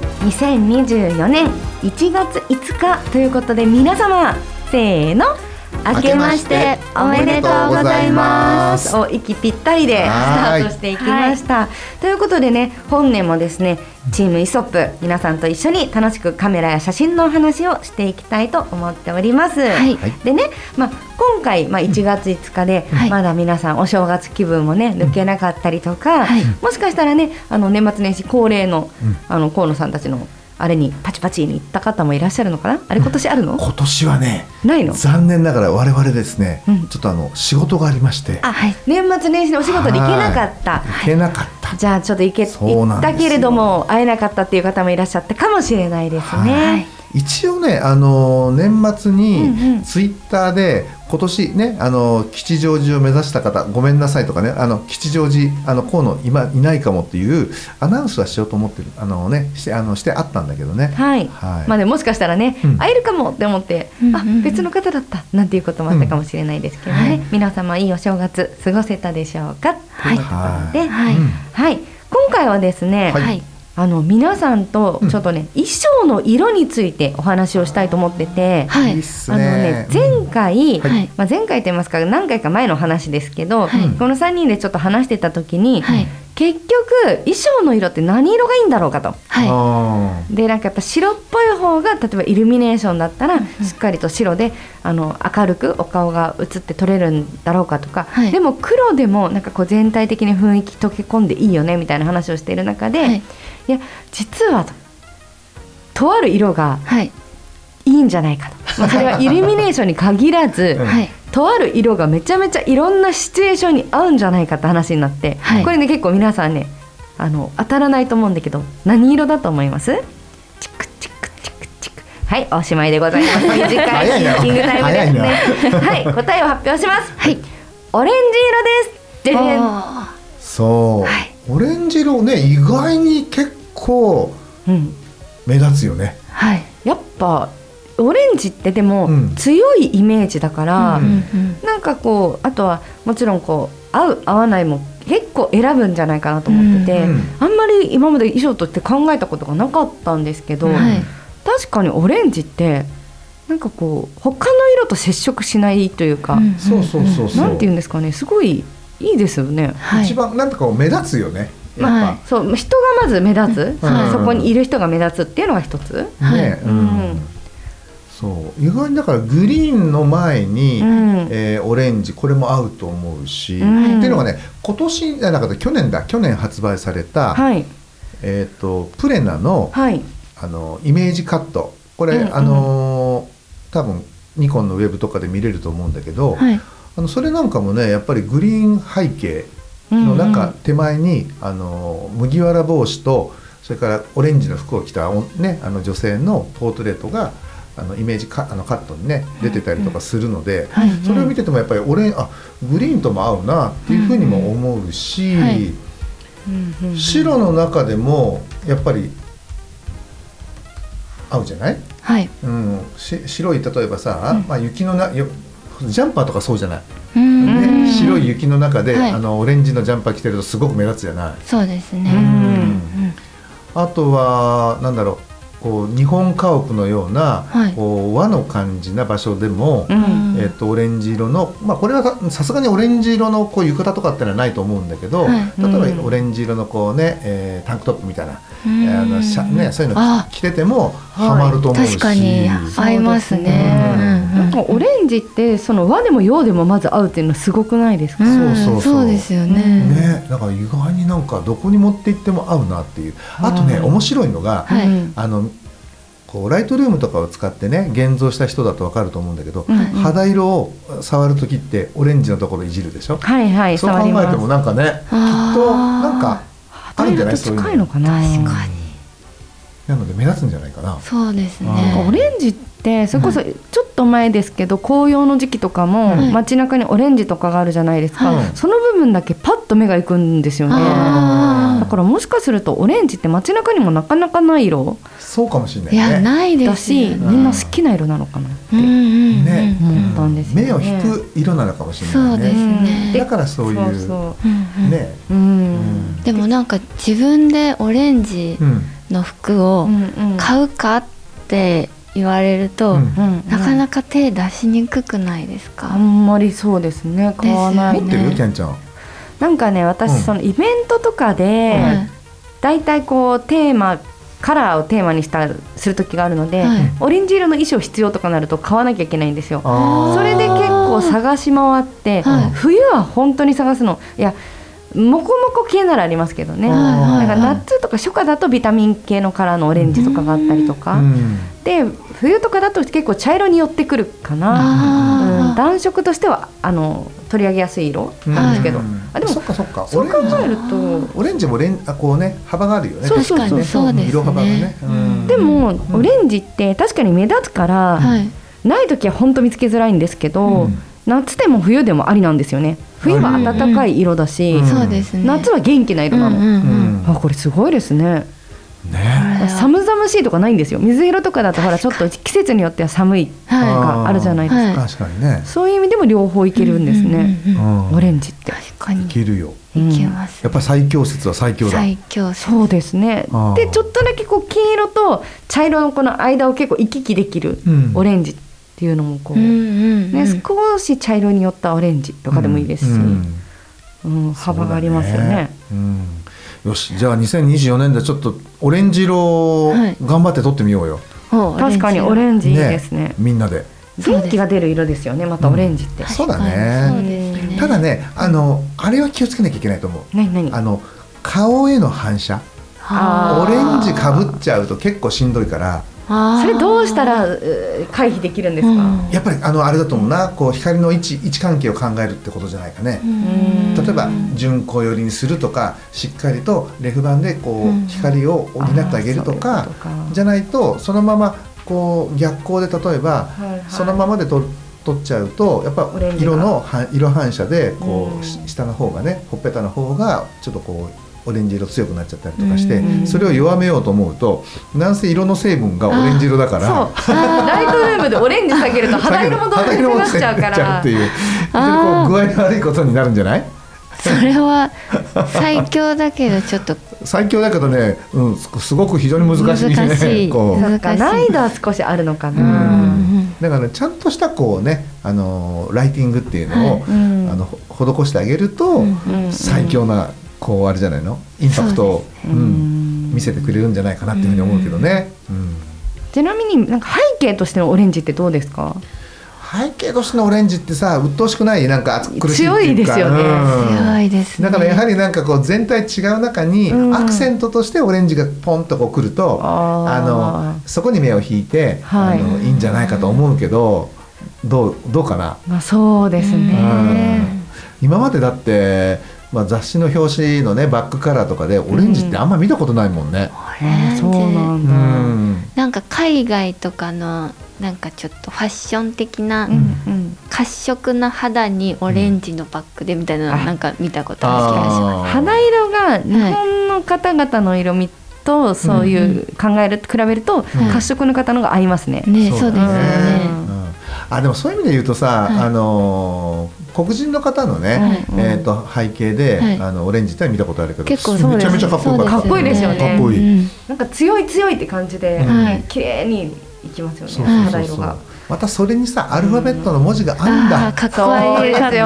2024年1月5日ということで皆様せーの。明けましておめでとうございます。お息ぴったりでスタートしていきました、ということでね本年もですねチームイソップ皆さんと一緒に楽しくカメラや写真のお話をしていきたいと思っております、はい。でね、まあ、今回、まあ、1月5日で、はい。まだ皆さんお正月気分もね抜けなかったりとか、はい。もしかしたらねあの年末年始恒例の,、あの河野さんたちのあれにパチパチに行った方もいらっしゃるのかな？あれ今年あるの、今年はねないの？残念ながら我々ですね、うん。ちょっとあの仕事がありまして。あ、年末年始のお仕事で行けなかった、はい。行けなかった、じゃあちょっと行けそう行っなんですよ。たけれども会えなかったっていう方もいらっしゃったかもしれないですね。はい一応ねあの年末うんうん。にツイッターで今年ねあの吉祥寺を目指した方ごめんなさいとかねあの吉祥寺あの河野今いないかもっていうアナウンスはしようと思ってるあのねしてあのしてあったんだけどね。はい、はい。まあでももしかしたらね、うん。会えるかもって思って、あうんうんうん。別の方だったなんていうこともあったかもしれないですけどね、はい。皆様いいお正月過ごせたでしょうか？というところで、はい。うんはい、今回はですね、はい。はい。あの皆さんとちょっとね、衣装の色についてお話をしたいと思ってて、はい。あのねね前回、はい。まあ、前回と言いますか何回か前の話ですけど、はい。この3人でちょっと話してた時に、はい。結局衣装の色って何色がいいんだろうかと。はあでなんかやっぱ白っぽい方が例えばイルミネーションだったらしっかりと白であの明るくお顔が映って撮れるんだろうかとか、はいでも黒でもなんかこう全体的に雰囲気溶け込んでいいよねみたいな話をしている中で、はいい、や実はととある色がい。はい。いいんじゃないかと、まあ、それはイルミネーションに限らず、うんはい。とある色がめちゃめちゃいろんなシチュエーションに合うんじゃないかって話になって、はい。これね結構皆さんねあの当たらないと思うんだけど何色だと思います？チクチクチクチク。はいおしまいでございます。短いシ早いな。ンキングタイムです早いね はい答えを発表します。はい。オレンジ色です。そう、はい。オレンジ色ね意外に結構うん。目立つよね。ーはい。やっぱオレンジってでもうん。強いイメージだから、ううん。んなんかこうあとはもちろんこう合う合わないも結構選ぶんじゃないかなと思ってて、うん。あんまり今まで衣装として考えたことがなかったんですけど、うん。はい。確かにオレンジってなんかこう他の色と接触しないというか、うん。そうそうそうそう、なんていうんですかねすごいいいですよね。はい。一番なんとかこう目立つよねはい。そう人がまず目立つ、うん。そこにいる人が目立つっていうのが一つ。はい。ね、ううんん、そう。意外にだからグリーンの前に、うん。えーオレンジこれも合うと思うし、うん。っていうのがね今年じゃなかった去年だ去年発売された、はい。えっ、とプレナのはい。あのイメージカット。これ、うんうん。あのー多分ニコンのウェブとかで見れると思うんだけど、はい。あのそれなんかもねやっぱりグリーン背景の中、手前にあの麦わら帽子とそれからオレンジの服を着た、おね、あの女性のポートレートがあのイメージカあのカットにね出てたりとかするので、はいそれを見ててもやっぱりオレンあグリーンとも合うなっていうふうにも思うし、白の中でもやっぱり合うじゃない、はい。うん、し白い例えばさ、まあ、雪のなよジャンパーとかそうじゃない、うん。ね、白い雪の中で、はい。あのオレンジのジャンパー着てるとすごく目立つじゃない？そうですね。あとはなんだろうこう日本家屋のような、はい。こう和の感じな場所でも、うん。えっとオレンジ色の、まあ、これはささすがにオレンジ色のこう浴衣とかってのはないと思うんだけど、はい。うん例えばオレンジ色のこうね、えータンクトップみたいな、うん。あのシャね、そういうのあ。着ててもハマると思うし、確かに合いますね。オレンジってその和でも洋でもまず合うっていうのはすごくないですか、うんそうそう。そうそうですよね。ね、だから意外になんかどこに持って行っても合うなっていう。あとねはい。面白いのが、はい。うんあのこうライトルームとかを使ってね現像した人だと分かると思うんだけど、うん肌色を触る時ってオレンジのところいじるでしょ、はいはいそう考触ります。えてもなんかねきっとなんかあるんじゃない？肌色と近いのかな？確かに。なので目立つんじゃないかな。そうですうん。なんかオね。レンジってそれこそちょっと前ですけど紅葉の時期とかもはい。街中にオレンジとかがあるじゃないですか、はいその部分だけパッと目がいくんですよねだからもしかするとオレンジって街中にもなかなかない色。そうかもしれないいやね。ないでだすよし、ね。みんな好きな色なのかなって、うんうんうん。ね、思ったんですよね。目を引く色なのかもしれないそうですね。ね。だからそういうそうね、ううん、うん。でもなんか自分でオレンジうん、の服をうんうん。買うかって言われると、うん。うんなかなか手出しにくくないですあか。んまりそうですね。買わない持ってる？ねキャンちゃん。なんかね私、うん。そのイベントとかで、はい。だいたいこうテーマカラーをテーマにしたする時があるので、はい。オレンジ色の衣装必要とかなると買わなきゃいけないんですよ。それで結構探し回って、はい。冬は本当に探すのいやモコモコ系ならありますけどね、はいはいだから夏とか初夏だとビタミン系のカラーのオレンジとかがあったりとか、うん。で冬とかだと結構茶色に寄ってくるかな、暖色としてはあの取り上げやすい色なんですけど、うん。あでもそっかそっか。そう考えるとオレンジもレンあこうね幅があるよね。そうそうそう確かにそうですね。色幅がね、うん。でも、ん。オレンジって確かに目立つから、はい。ない時は本当見つけづらいんですけど、うん。夏でも冬でもありなんですよね。冬は暖かい色だし、うん。そうですね。夏は元気な色なの、うんうんうんうん。あこれすごいですね。ね。寒々しいとかないんですよ。水色とかだとほらちょっと季節によっては寒いとはい。かあるじゃないですか、はい。確かにね、そういう意味でも両方いけるんですね、うんうんうんうん。オレンジって。確かに。いけるよ。うんいけます。やっぱ最強説は最強だ。最強説。そうですね。でちょっとだけこう黄色と茶色のこの間を結構行き来できるうん。オレンジっていうのもこう、うんうんうん。ね、少し茶色に寄ったオレンジとかでもいいですし、うん。うん幅がありますよね。そうだうんよしじゃあ2024年でちょっとオレンジ色頑張って撮ってみようよ、お確かにオレンジいいですね。みんなで。元気が出る色ですよねまたオレンジって、そうだ確かにねそうですね。ただねあのあれは気をつけなきゃいけないと思う。何何あの顔への反射。オレンジかぶっちゃうと結構しんどいからそれどうしたら回避できるんですか、うん。やっぱりあのあれだと思うな。こう光の位置位置関係を考えるってことじゃないかね、うん。例えば順光寄りにするとかしっかりとレフ板でこう、うん光を補ってあげるとかじゃないとそのままこう逆光で例えば、はいはい。そのままでと取っちゃうとやっぱ色のは色反射でこう、うん。し下の方がねほっぺたの方がちょっとこうオレンジ色強くなっちゃったりとかして、うん。それを弱めようと思うとなんせ色の成分がオレンジ色だから。そう。ライトルームでオレンジ下げると肌色もどんどん下がっちゃうから。っていう。具合の悪いことになるんじゃない？それは最強だけどちょっと。最強だけどね、うん、すすごく非常に難しいね。難しい。こう。難しい。難易度は少しあるのかうな、ん。だから、ね、ちゃんとしたこうねあのライティングっていうのを、はい。うん。あのほ施してあげると、うん。うん。最強なこうあれじゃないの？インパクトを、そうんうん。見せてくれるんじゃないかなっていうふうに思うけどね、うん。ちなみになんか背景としてのオレンジってどうですか？背景としてのオレンジってさ鬱陶しくない？なんか暑苦しいっていうか。強いですよね。うん。強いですね。だからやはりなんかこう全体違う中にうん。アクセントとしてオレンジがポンとこう来ると、あー。あのそこに目を引いて、はい。あのいいんじゃないかと思うけどどうどうかな、まあそうですうん。ね、今までだって、まあ、雑誌の表紙のねバックカラーとかでオレンジってあんま見たことないもんね。オレンジ。そうなんうだ、ん。なんか海外とかのなんかちょっとファッション的なうんうん。褐色な肌にオレンジのバッグでみたいななんか見たことある気がしまあー。肌色が日本の方々の色味とそういう考える比べるとうん。褐色の方のが合いますね。すねそそううですよだねねうん。あでもそういう意味で言うとさ、はい。あのー黒人の方のね、うんえっ、と背景で、はい。あのオレンジって見たことあるけど結構めちゃめちゃかっこよかったかっこいいですよね。かっこいい、うん。なんか強い強いって感じで、はい。綺麗にいきますよね肌色が。またそれにさアルファベットの文字があるん。だ、かっこいい。ですよね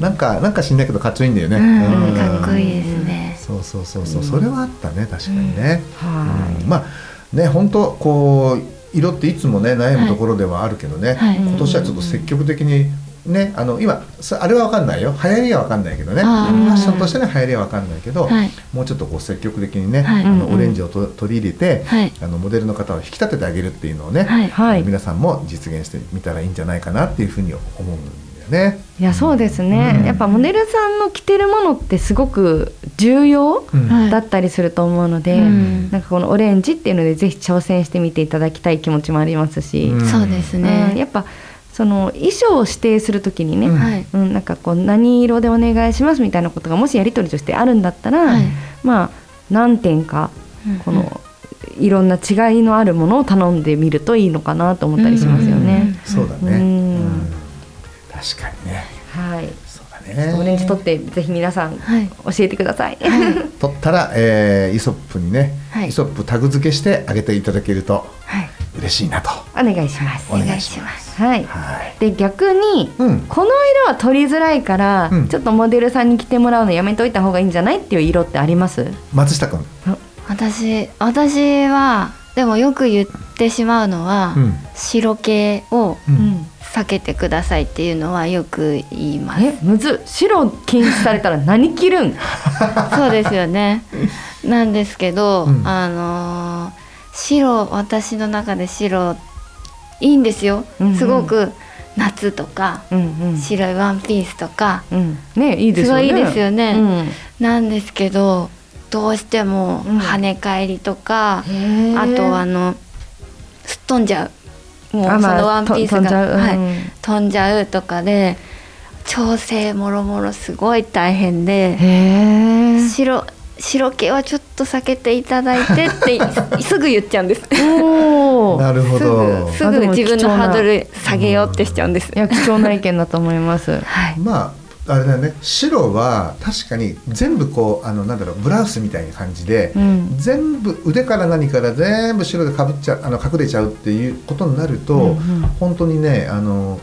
なんかなんか知んないけどかっちょいいんだよね、うん。うん。かっこいいですね。そうそうそうそう、それはあったね確かにね、はい。うん。まあね本当こう色っていつもね悩むところではあるけどね、はい。今年はちょっと積極的にねあの今そあれは分かんないよ。流行りは分かんないけどね。ファッションとしての流行りは分かんないけど、はい。もうちょっとこう積極的にね、はい。あのオレンジをと取り入れて、はい。あのモデルの方を引き立ててあげるっていうのをね、はい。はい。皆さんも実現してみたらいいんじゃないかなっていうふうに思うんだよね。いやそうですね、うん。やっぱモデルさんの着てるものってすごく重要だったりすると思うので、うん。なんかこのオレンジっていうのでぜひ挑戦してみていただきたい気持ちもありますし、うん。そうですうん。ね。やっぱその衣装を指定するときにね、うん。はい。うん、なんかこう何色でお願いしますみたいなことがもしやり取りとしてあるんだったら、はい。まあ何点かこのいろんな違いのあるものを頼んでみるといいのかなと思ったりしますよね。そうだね、うん。うん。確かにね。はい、オレンジ取ってぜひ皆さんはい。教えてください。取ったら、えーイソップにね、はいイソップタグ付けしてあげていただけるとはい。嬉しいなと。お願いします。お願いします。はい。はい。で逆に、うんこの色は取りづらいから、うんちょっとモデルさんに着てもらうのやめといた方がいいんじゃないっていう色ってあります？松下君。私私はでもよく言ってしまうのは、うん白系をうん避けてくださいっていうのはよく言います。えむずっ白禁止されたら何着るん？そうですよね。なんですけど、うんあのー白私の中で白いいんですよ。うんうんすごく夏とか、うんうん白いワンピースとかうんねいいですよね。すごいいいですよねうんなんですけどどうしてもうん跳ね返りとか、あとあのすっ飛んじゃうもうそあまあのワンピースがと飛んじゃううんはい、飛んじゃうとかで調整もろもろすごい大変で。白白系はちょっと避けていただいてって すぐ言っちゃうんです。なるほど。すぐ自分のハードル下げようってしちゃうんですいや貴重な意見だと思います。はいまああれだよね。白は確かに全部こうあのなんだろうブラウスみたいな感じで、うん。全部腕から何から全部白でかぶっちゃうあの隠れちゃうっていうことになると、うんうん。本当にねあの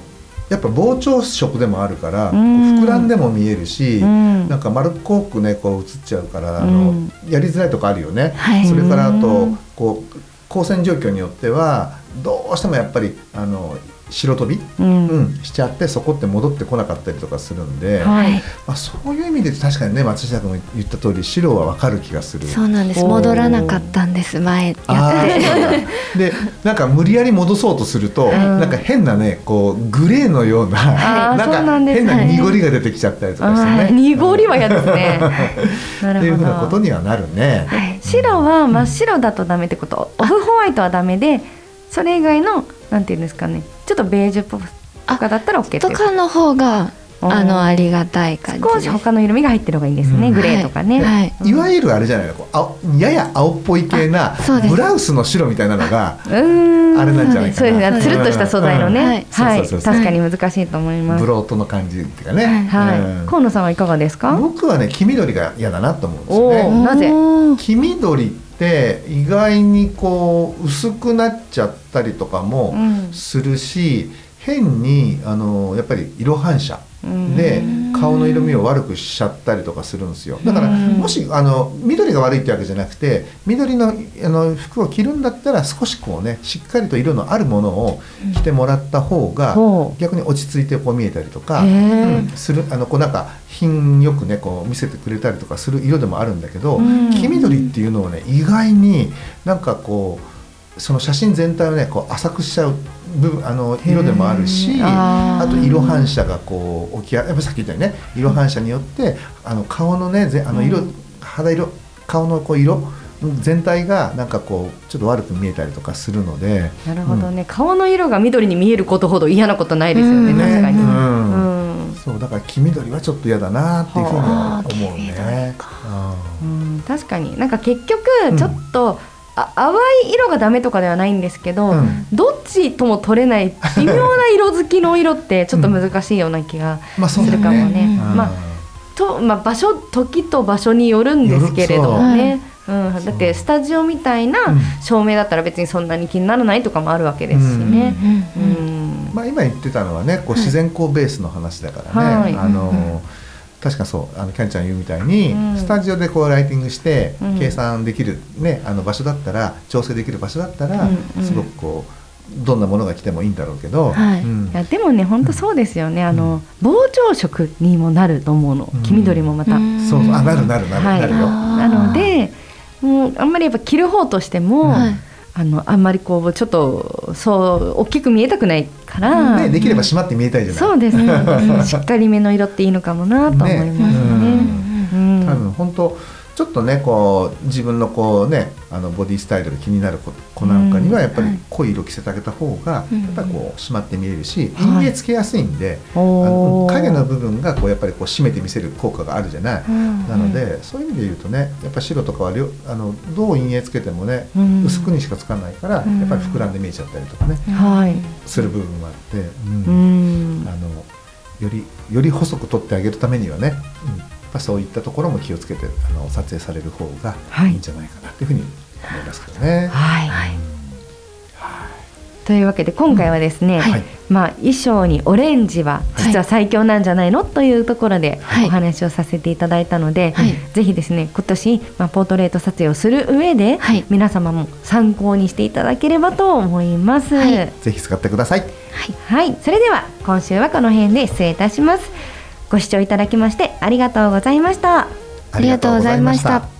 やっぱ膨張色でもあるから、こううん膨らんでも見えるし、うん。なんか丸っこくねこう映っちゃうからあの、うん。やりづらいとこあるよね。はい。それからあとうんこう光線状況によってはどうしてもやっぱりあの白飛び、うんうんしちゃってそこって戻ってこなかったりとかするんで、はいまあ、そういう意味で確かにね松下君も言った通り白はわかる気がする。そうなんです戻らなかったんです前やってそうだでなんか無理やり戻そうとすると、んなんか変なねこうグレーのような、あーなんそうなんですか変なね濁りが出てきちゃったりとかしてあーね。濁りは嫌ですね。なっていうふうなことど。にはなるね。はい白は真っ白だとダメってこと。オフホワイトはダメで、それ以外のなんていうんですかね。ちょっとベージュっぽくとかだったら OK。とかの方があのありがたい感じ少し他の色味が入ってる方がいいんですね。うんグレーとかね。はい。はいうん。いわゆるあれじゃないの。こう青やや青っぽい系なブラウスの白みたいなのがあれなんじゃないかな。そうです。ね。つるっとした素材のうん。ね。はい。確かに難しいと思います。ブ。ロートの感じっていうかね、はい。うん。河野さんはいかがですか？僕はね黄緑が嫌だなと思うんですおよね。ー。なぜ？黄緑って意外にこう薄くなっちゃったりとかもうん。するし、変にあのやっぱり色反射うんで顔の色味を悪くしちゃったりとかするんですよ。だからうんもしあの緑が悪いってわけじゃなくて緑のあの服を着るんだったら少しこうねしっかりと色のあるものを着てもらった方が逆に落ち着いてこう見えたりとか、うんするあのこうなんか品よくねこう見せてくれたりとかする色でもあるんだけど、うん。黄緑っていうのはね意外になんかこうその写真全体をねこう浅くしちゃう部分あの色でもあるしあと色反射がこう起きややっぱさっき言ったようにね色反射によってあの顔のねぜあの色、うん。肌色顔のこう色全体がなんかこうちょっと悪く見えたりとかするので。なるほどね、顔の色が緑に見えることほど嫌なことないですよね、うん。確かに、ううん。んそうだから黄緑はちょっと嫌だなっていうふうには思うね。か。うん。うん確かに。なんか結局うん。ちょっとあ淡い色がダメとかではないんですけど、うん。どっちとも取れない微妙な色好きの色ってちょっと難しいような気がまあそうするかもね。うん。まあとまあ、場所時と場所によるんですけれどもね、う。ん、だってスタジオみたいなうん。照明だったら別にそんなに気にならないとかもあるわけですしね。まあ、今言ってたのはねこう自然光ベースの話だからね、はい。あの確かそうあのキャンちゃん言うみたいに、うん。スタジオでこうライティングして、うん。計算できる、ね、あの場所だったら調整できる場所だったら、うんうん。すごくこうどんなものが来てもいいんだろうけど、はい。うん。いやでもね本当そうですよね、あの膨張色にもなると思うの、うん。黄緑もまた。そうそう。あなるなるなる、はい、なるよ。なのでもうあんまりやっぱ着る方としても、はい。あのあんまりこうちょっとそう大きく見えたくないから、ね、できれば閉まって見えたいじゃない。そうです。ね しっかりめの色っていいのかもなと思いますね。うん。多分本当ちょっとねこう自分のこうねあのボディスタイルが気になる子子なんかにはやっぱり濃い色着せてあげた方がやっぱりこう締まって見えるしはい。陰影つけやすいんで、あの影の部分がこうやっぱりこう締めて見せる効果があるじゃない？うんなのでそういう意味で言うとねやっぱ白とかはあのどう陰影つけてもね、うん。薄くにしかつかないから、うん。やっぱり膨らんで見えちゃったりとかね、はい、する部分もあって、ううん。んあのよりより細く撮ってあげるためにはね、うん、やっぱそういったところも気をつけてあの撮影される方がはい。いいんじゃないかなというふうに思いますけどね。はい、というわけで今回はですね、はい。まあ、衣装にオレンジは実は最強なんじゃないの、というところではい。お話をさせていただいたので、はい。ぜひですね今年、まあ、ポートレート撮影をする上で、はい。皆様も参考にしていただければと思います。はい。ぜひ使ってください。はい、それでは今週はこの辺で失礼いたします。ご視聴いただきましてありがとうございました。ありがとうございました